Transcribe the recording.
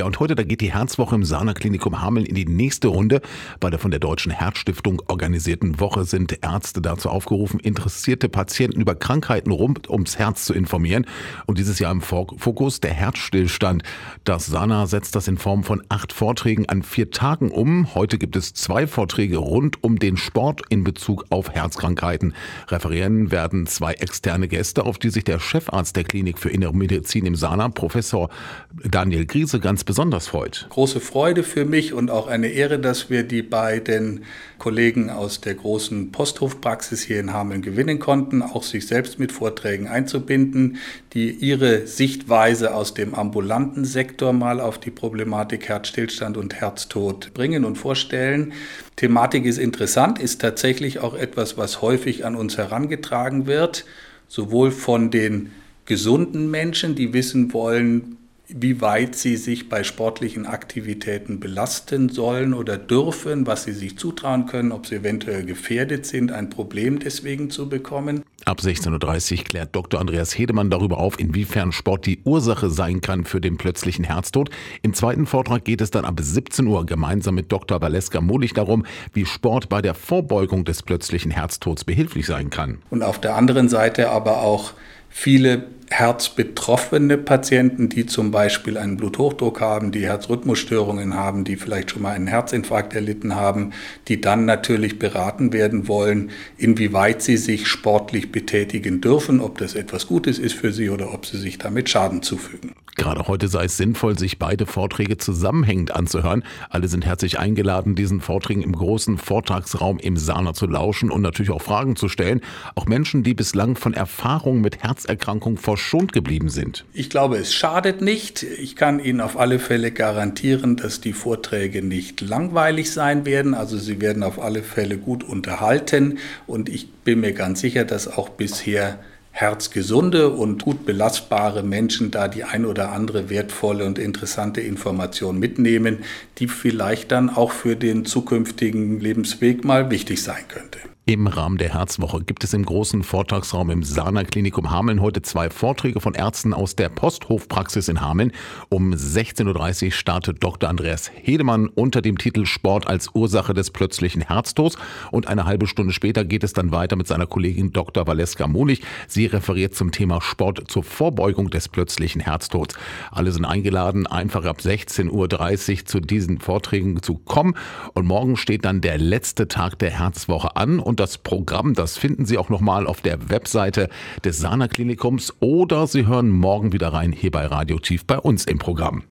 Ja, und heute, da geht die Herzwoche im Sana Klinikum Hameln in die nächste Runde. Bei der von der Deutschen Herzstiftung organisierten Woche sind Ärzte dazu aufgerufen, interessierte Patienten über Krankheiten rund ums Herz zu informieren. Und dieses Jahr im Fokus der Herzstillstand. Das Sana setzt das in Form von acht Vorträgen an vier Tagen um. Heute gibt es zwei Vorträge rund um den Sport in Bezug auf Herzkrankheiten. Referieren werden zwei externe Gäste, auf die sich der Chefarzt der Klinik für Innere Medizin im Sana, Professor Daniel Griese, ganz besonders freut. Große Freude für mich und auch eine Ehre, dass wir die beiden Kollegen aus der großen Posthofpraxis hier in Hameln gewinnen konnten, auch sich selbst mit Vorträgen einzubinden, die ihre Sichtweise aus dem ambulanten Sektor mal auf die Problematik Herzstillstand und Herztod bringen und vorstellen. Thematik ist interessant, ist tatsächlich auch etwas, was häufig an uns herangetragen wird, sowohl von den gesunden Menschen, die wissen wollen, wie weit sie sich bei sportlichen Aktivitäten belasten sollen oder dürfen, was sie sich zutrauen können, ob sie eventuell gefährdet sind, ein Problem deswegen zu bekommen. Ab 16.30 Uhr klärt Dr. Andreas Hedemann darüber auf, inwiefern Sport die Ursache sein kann für den plötzlichen Herztod. Im zweiten Vortrag geht es dann ab 17 Uhr gemeinsam mit Dr. Valeska Molich darum, wie Sport bei der Vorbeugung des plötzlichen Herztods behilflich sein kann. Und auf der anderen Seite aber auch viele herzbetroffene Patienten, die zum Beispiel einen Bluthochdruck haben, die Herzrhythmusstörungen haben, die vielleicht schon mal einen Herzinfarkt erlitten haben, die dann natürlich beraten werden wollen, inwieweit sie sich sportlich betätigen dürfen, ob das etwas Gutes ist für sie oder ob sie sich damit Schaden zufügen. Gerade heute sei es sinnvoll, sich beide Vorträge zusammenhängend anzuhören. Alle sind herzlich eingeladen, diesen Vorträgen im großen Vortragsraum im Sana zu lauschen und natürlich auch Fragen zu stellen. Auch Menschen, die bislang von Erfahrungen mit Herzerkrankungen verschont geblieben sind. Ich glaube, es schadet nicht. Ich kann Ihnen auf alle Fälle garantieren, dass die Vorträge nicht langweilig sein werden. Also sie werden auf alle Fälle gut unterhalten. Und ich bin mir ganz sicher, dass auch bisher herzgesunde und gut belastbare Menschen da die ein oder andere wertvolle und interessante Information mitnehmen, die vielleicht dann auch für den zukünftigen Lebensweg mal wichtig sein könnte. Im Rahmen der Herzwoche gibt es im großen Vortragsraum im Sana Klinikum Hameln heute zwei Vorträge von Ärzten aus der Posthofpraxis in Hameln. Um 16.30 Uhr startet Dr. Andreas Hedemann unter dem Titel Sport als Ursache des plötzlichen Herztods und eine halbe Stunde später geht es dann weiter mit seiner Kollegin Dr. Valeska Molich. Sie referiert zum Thema Sport zur Vorbeugung des plötzlichen Herztods. Alle sind eingeladen, einfach ab 16.30 Uhr zu diesen Vorträgen zu kommen und morgen steht dann der letzte Tag der Herzwoche an das Programm, das finden Sie auch nochmal auf der Webseite des Sana Klinikums oder Sie hören morgen wieder rein hier bei Radio Tief bei uns im Programm.